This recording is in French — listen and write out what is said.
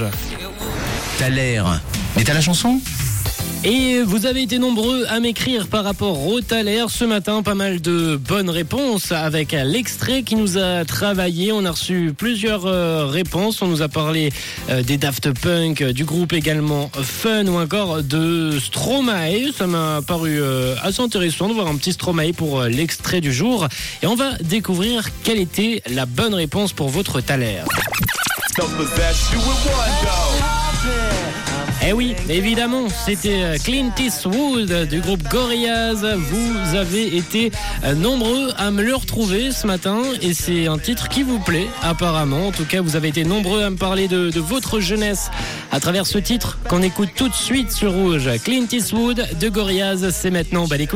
Rouge. T'as. Mais t'as la chanson? Et vous avez été nombreux à m'écrire par rapport au Thaler ce matin. Pas mal de bonnes réponses avec l'extrait qui nous a travaillé. On a reçu plusieurs euh, réponses. On nous a parlé euh, des Daft Punk, du groupe également Fun ou encore de Stromae. Ça m'a paru euh, assez intéressant de voir un petit Stromae pour euh, l'extrait du jour. Et on va découvrir quelle était la bonne réponse pour votre Thaler. Eh oui, évidemment, c'était euh, Clint Eastwood du groupe Gorillaz. Vous avez été euh, nombreux à me le retrouver ce matin et c'est un titre qui vous plaît apparemment. En tout cas, vous avez été nombreux à me parler de, votre jeunesse à travers ce titre qu'on écoute tout de suite sur Rouge. Clint Eastwood de Gorillaz, c'est maintenant. Bah.